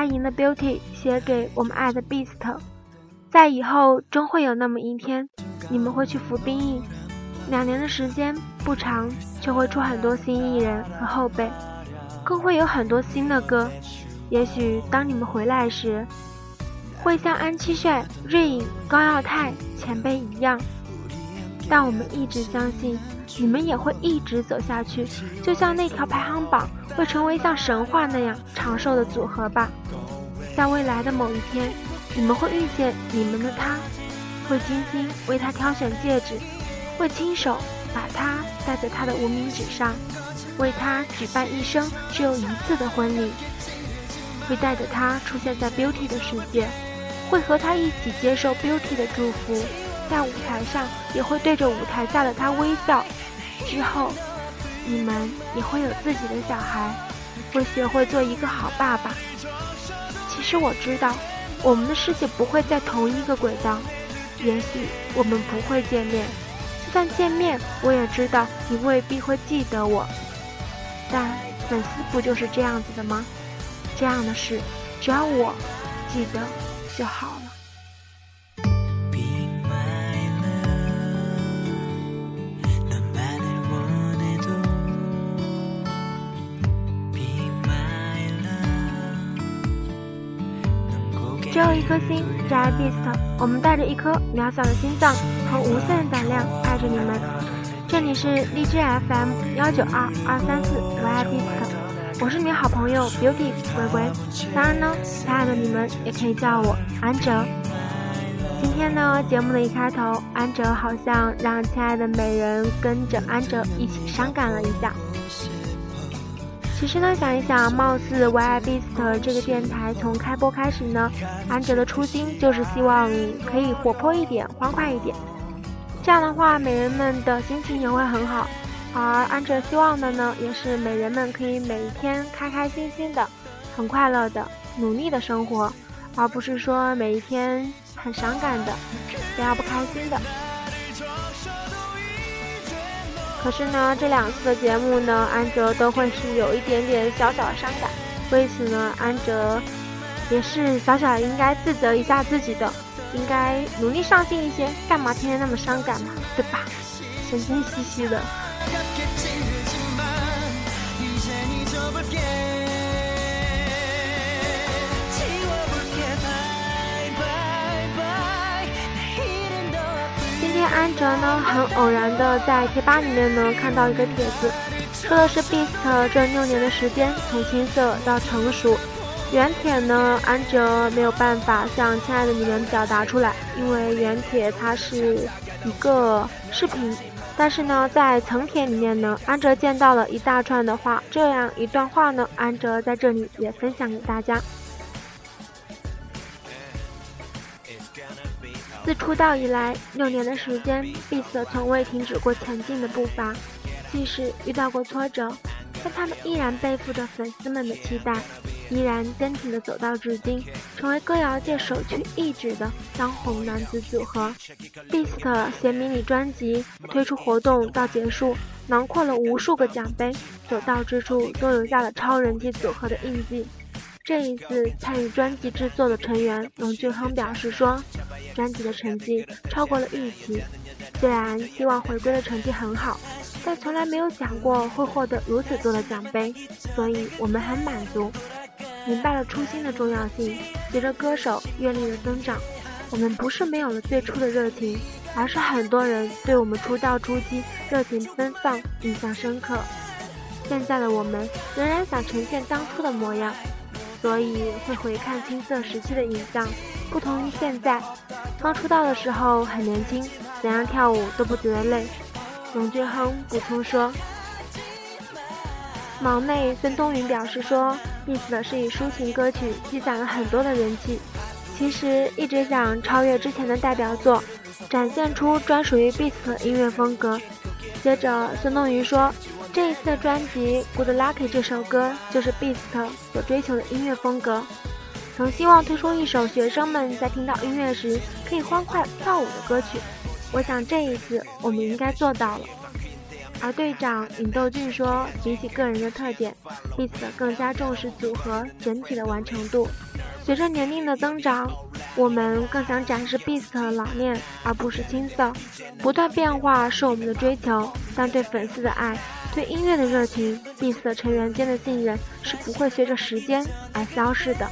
阿莹的 Beauty 写给我们爱的 Beast，在以后终会有那么一天，你们会去服兵役，两年的时间不长，却会出很多新艺人和后辈，更会有很多新的歌。也许当你们回来时，会像安七炫、瑞颖、高耀泰前辈一样，但我们一直相信，你们也会一直走下去，就像那条排行榜会成为像神话那样长寿的组合吧。在未来的某一天，你们会遇见你们的他，会精心为他挑选戒指，会亲手把他戴在他的无名指上，为他举办一生只有一次的婚礼，会带着他出现在 Beauty 的世界。会和他一起接受 Beauty 的祝福，在舞台上也会对着舞台下的他微笑。之后，你们也会有自己的小孩，会学会做一个好爸爸。其实我知道，我们的世界不会在同一个轨道，也许我们不会见面。就算见面，我也知道你未必会记得我。但粉丝不就是这样子的吗？这样的事，只要我记得。就好了。只有一颗心，J Beast，我们带着一颗渺小的心脏和无限的胆量爱着你们。这里是荔枝 FM 幺九二二三四 J Beast。我是你好朋友 Beauty 鬼鬼，当然呢，亲爱的你们也可以叫我安哲。今天呢，节目的一开头，安哲好像让亲爱的美人跟着安哲一起伤感了一下。其实呢，想一想，貌似 YI Beast 这个电台从开播开始呢，安哲的初心就是希望可以活泼一点，欢快一点，这样的话，美人们的心情也会很好。而安哲希望的呢，也是美人们可以每一天开开心心的、很快乐的、努力的生活，而不是说每一天很伤感的、非要不开心的。可是呢，这两次的节目呢，安哲都会是有一点点小小的伤感，为此呢，安哲也是小小应该自责一下自己的，应该努力上进一些，干嘛天天那么伤感嘛，对吧？神经兮兮的。安哲呢，很偶然的在贴吧里面呢看到一个帖子，说的是 Beast 这六年的时间从青涩到成熟。原帖呢，安哲没有办法向亲爱的你们表达出来，因为原帖它是一个视频。但是呢，在层帖里面呢，安哲见到了一大串的话，这样一段话呢，安哲在这里也分享给大家。自出道以来六年的时间，Beast 从未停止过前进的步伐，即使遇到过挫折，但他们依然背负着粉丝们的期待。依然坚挺地走到至今，成为歌谣界首屈一指的当红男子组合。Beast 携迷你专辑推出活动到结束，囊括了无数个奖杯，所到之处都留下了超人气组合的印记。这一次参与专辑制作的成员龙俊亨表示说：“专辑的成绩超过了预期，虽然希望回归的成绩很好，但从来没有想过会获得如此多的奖杯，所以我们很满足。”明白了初心的重要性。随着歌手阅历的增长，我们不是没有了最初的热情，而是很多人对我们出道初期热情奔放印象深刻。现在的我们仍然想呈现当初的模样，所以会回看青涩时期的影像。不同于现在，刚出道的时候很年轻，怎样跳舞都不觉得累。龙俊亨补充说。忙内孙东云表示说，Beast 是以抒情歌曲积攒了很多的人气，其实一直想超越之前的代表作，展现出专属于 Beast 的音乐风格。接着孙东云说，这一次的专辑《Good Lucky》这首歌就是 Beast 所追求的音乐风格，曾希望推出一首学生们在听到音乐时可以欢快跳舞的歌曲。我想这一次我们应该做到了。而队长尹斗俊说，比起个人的特点，Beast 更加重视组合整体的完成度。随着年龄的增长，我们更想展示 Beast 的老练，而不是青涩。不断变化是我们的追求，但对粉丝的爱，对音乐的热情，Beast 成员间的信任是不会随着时间而消逝的。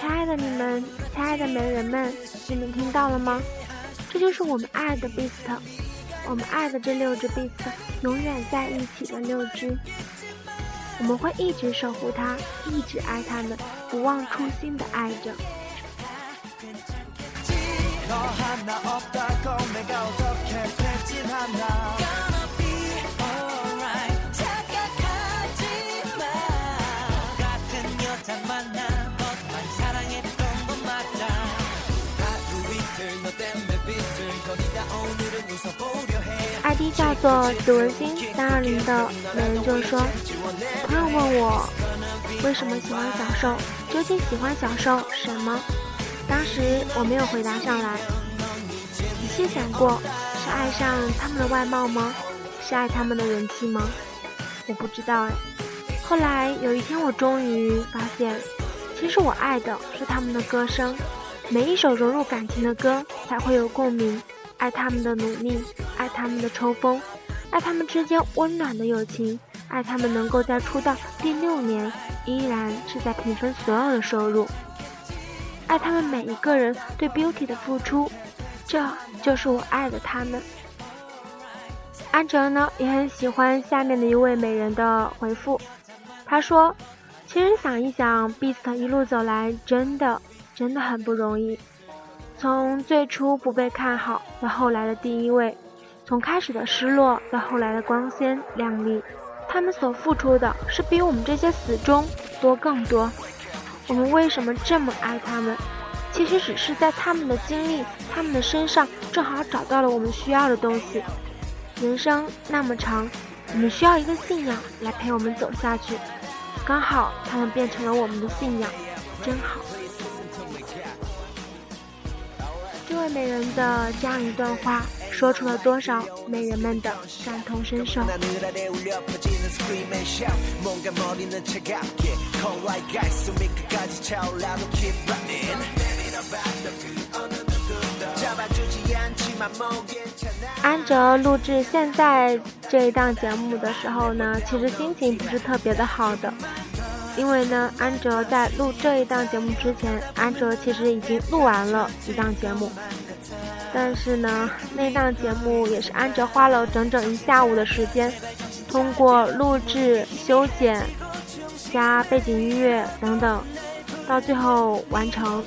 亲爱的你们，亲爱的美人们，你们听到了吗？这就是我们爱的 Beast。我们爱的这六只 Beast 永远在一起的六只，我们会一直守护它，一直爱它们，不忘初心的爱着。叫做紫文心三二零的美人就说：“朋友问我为什么喜欢小受，究竟喜欢小受什么？当时我没有回答上来。仔细想过，是爱上他们的外貌吗？是爱他们的人气吗？我不知道哎。后来有一天，我终于发现，其实我爱的是他们的歌声，每一首融入感情的歌才会有共鸣。”爱他们的努力，爱他们的抽风，爱他们之间温暖的友情，爱他们能够在出道第六年依然是在平分所有的收入，爱他们每一个人对 Beauty 的付出，这就是我爱的他们。安哲呢也很喜欢下面的一位美人的回复，他说：“其实想一想，Beast 一路走来真的真的很不容易。”从最初不被看好到后来的第一位，从开始的失落到后来的光鲜亮丽，他们所付出的是比我们这些死忠多更多。我们为什么这么爱他们？其实只是在他们的经历、他们的身上，正好找到了我们需要的东西。人生那么长，我们需要一个信仰来陪我们走下去。刚好他们变成了我们的信仰，真好。这位美人的这样一段话，说出了多少美人们的感同身受。安哲录制现在这一档节目的时候呢，其实心情不是特别的好的。因为呢，安哲在录这一档节目之前，安哲其实已经录完了一档节目，但是呢，那档节目也是安哲花了整整一下午的时间，通过录制、修剪、加背景音乐等等，到最后完成。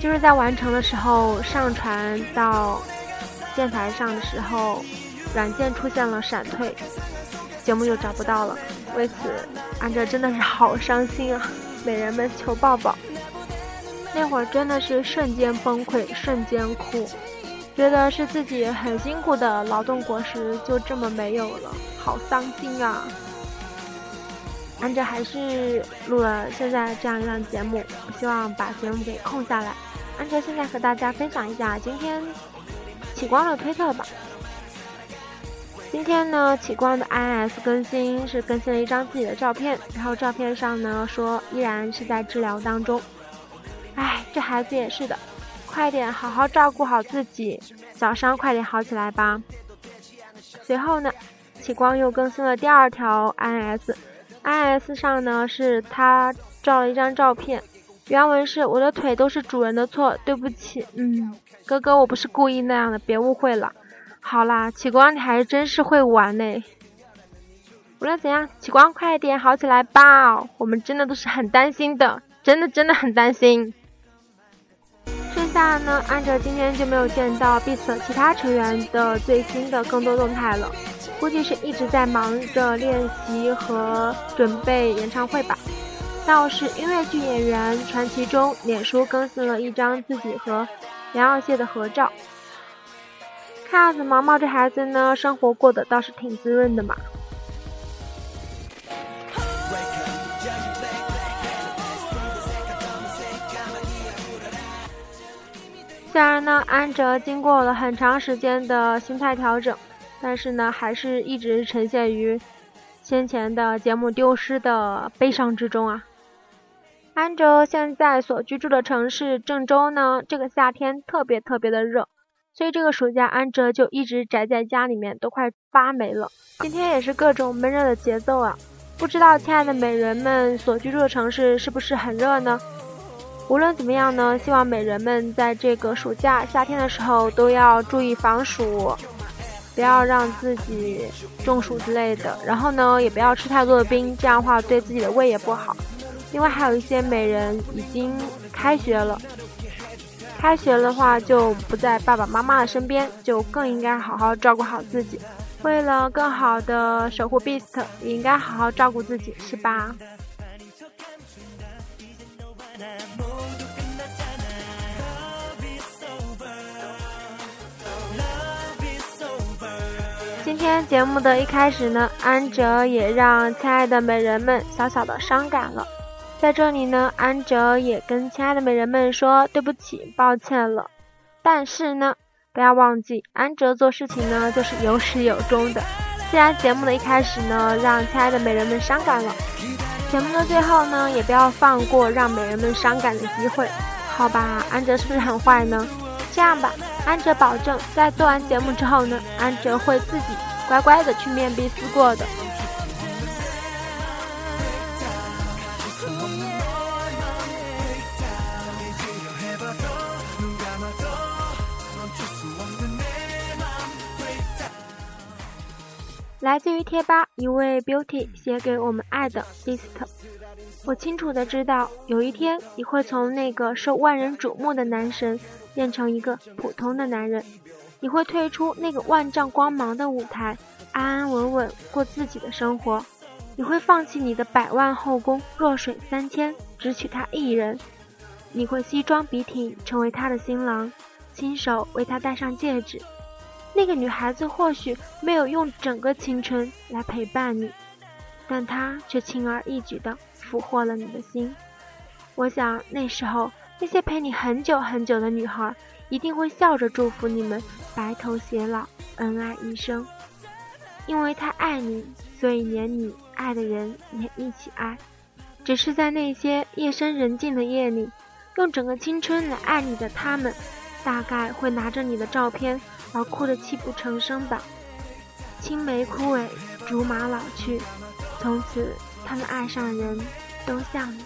就是在完成的时候，上传到电台上的时候，软件出现了闪退，节目就找不到了。为此，安哲真的是好伤心啊！美人们求抱抱。那会儿真的是瞬间崩溃，瞬间哭，觉得是自己很辛苦的劳动果实就这么没有了，好伤心啊！安哲还是录了现在这样一档节目，希望把节目给空下来。安哲现在和大家分享一下今天启光的推特吧。今天呢，启光的 INS 更新是更新了一张自己的照片，然后照片上呢说依然是在治疗当中。哎，这孩子也是的，快点好好照顾好自己，小伤快点好起来吧。随后呢，启光又更新了第二条 INS，INS 上呢是他照了一张照片，原文是我的腿都是主人的错，对不起，嗯，哥哥我不是故意那样的，别误会了。好啦，启光，你还真是会玩呢。无论怎样，启光快点好起来吧，我们真的都是很担心的，真的真的很担心。下呢，按照今天就没有见到 BTS 其他成员的最新的更多动态了，估计是一直在忙着练习和准备演唱会吧。倒是音乐剧演员传奇中，脸书更新了一张自己和杨耀谢的合照。看样子毛毛这孩子呢，生活过得倒是挺滋润的嘛。虽然呢，安哲经过了很长时间的心态调整，但是呢，还是一直呈现于先前的节目丢失的悲伤之中啊。安哲现在所居住的城市郑州呢，这个夏天特别特别的热，所以这个暑假安哲就一直宅在家里面，都快发霉了。今天也是各种闷热的节奏啊，不知道亲爱的美人们所居住的城市是不是很热呢？无论怎么样呢，希望美人们在这个暑假夏天的时候都要注意防暑，不要让自己中暑之类的。然后呢，也不要吃太多的冰，这样的话对自己的胃也不好。另外还有一些美人已经开学了，开学的话就不在爸爸妈妈的身边，就更应该好好照顾好自己。为了更好的守护 Beast，也应该好好照顾自己，是吧？天节目的一开始呢，安哲也让亲爱的美人们小小的伤感了。在这里呢，安哲也跟亲爱的美人们说对不起、抱歉了。但是呢，不要忘记，安哲做事情呢就是有始有终的。既然节目的一开始呢让亲爱的美人们伤感了，节目的最后呢也不要放过让美人们伤感的机会，好吧？安哲是不是很坏呢？这样吧，安哲保证在做完节目之后呢，安哲会自己乖乖的去面壁思过的。来自于贴吧一位 beauty 写给我们爱的 beast，我清楚的知道，有一天你会从那个受万人瞩目的男神变成一个普通的男人，你会退出那个万丈光芒的舞台，安安稳稳过自己的生活，你会放弃你的百万后宫，弱水三千，只娶她一人，你会西装笔挺成为她的新郎，亲手为她戴上戒指。那个女孩子或许没有用整个青春来陪伴你，但她却轻而易举地俘获了你的心。我想那时候那些陪你很久很久的女孩，一定会笑着祝福你们白头偕老，恩爱一生。因为她爱你，所以连你爱的人也一起爱。只是在那些夜深人静的夜里，用整个青春来爱你的他们，大概会拿着你的照片。而哭得泣不成声吧。青梅枯萎，竹马老去，从此他们爱上的人都像你。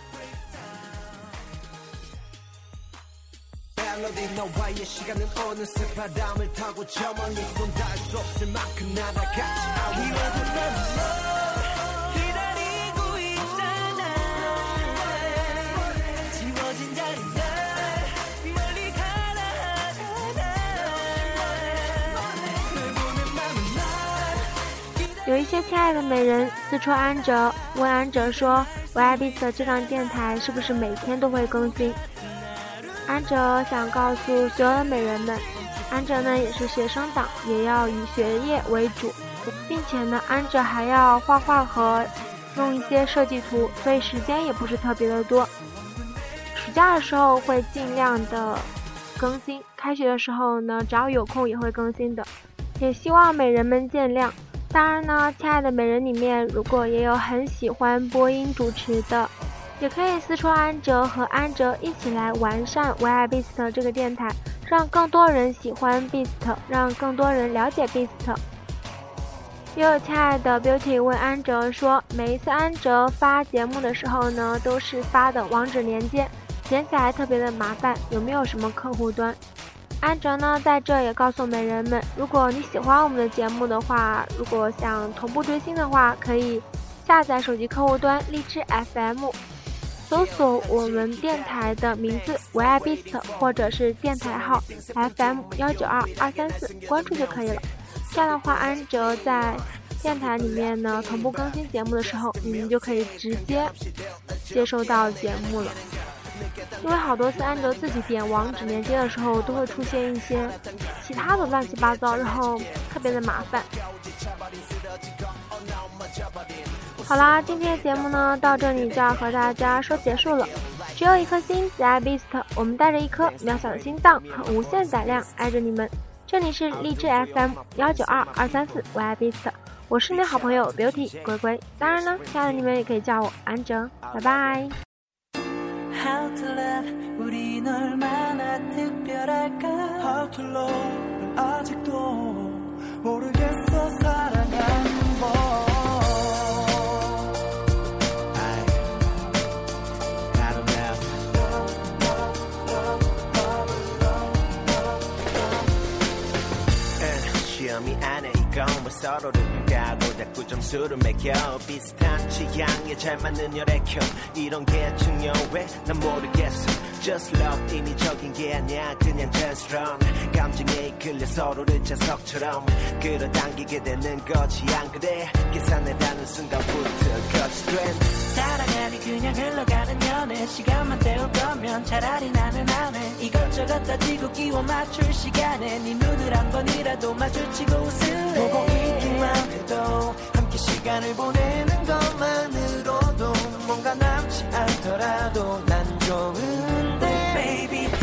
有一些亲爱的美人私戳安哲，问安哲说：“我爱 Beast 这档电台是不是每天都会更新？”安哲想告诉所有的美人们，安哲呢也是学生党，也要以学业为主，并且呢，安哲还要画画和弄一些设计图，所以时间也不是特别的多。暑假的时候会尽量的更新，开学的时候呢，只要有空也会更新的，也希望美人们见谅。当然呢，亲爱的美人里面，如果也有很喜欢播音主持的，也可以私戳安哲和安哲一起来完善唯爱 Beast 这个电台，让更多人喜欢 Beast，让更多人了解 Beast。也有亲爱的 Beauty 问安哲说，每一次安哲发节目的时候呢，都是发的网址连接，连起来特别的麻烦，有没有什么客户端？安哲呢，在这也告诉美人们，如果你喜欢我们的节目的话，如果想同步追星的话，可以下载手机客户端荔枝 FM，搜索我们电台的名字“唯爱 Beast” 或者是电台号 FM 幺九二二三四，关注就可以了。这样的话，安哲在电台里面呢同步更新节目的时候，你们就可以直接接收到节目了。因为好多次安哲自己点网址连接的时候，都会出现一些其他的乱七八糟，然后特别的麻烦。好啦，今天的节目呢到这里就要和大家说结束了。只有一颗心，The Beast，我们带着一颗渺小的心脏和无限胆量爱着你们。这里是荔枝 FM 幺九二二三四 y b e a t 我是你的好朋友 Beauty 龟龟。当然了，亲爱的你们也可以叫我安哲，拜拜。 건 서로를 평가하고 자꾸 점수를 매겨. 비슷한 취향에 잘 맞는 혈액형 이런 게 중요해? 난 모르겠어 Just love 인위적인 게 아니야. 그냥 just run. 감정에 이끌려 서로를 자석처럼 끌어당기게 되는 거지. 안 그래? 계산해라는 순간부터 거치된. 사랑하니 그냥 흘러가는 연애. 시간만 때울 거면 차라리 나는 안해. 이것저것 따지고 끼워 맞출 시간에. 네 눈을 한 번이라도 마주치고 웃을래. 보고 있기만 해도 함께 시간을 보내는 것만으로도 뭔가 남지 않더라도 난 좋은데. Baby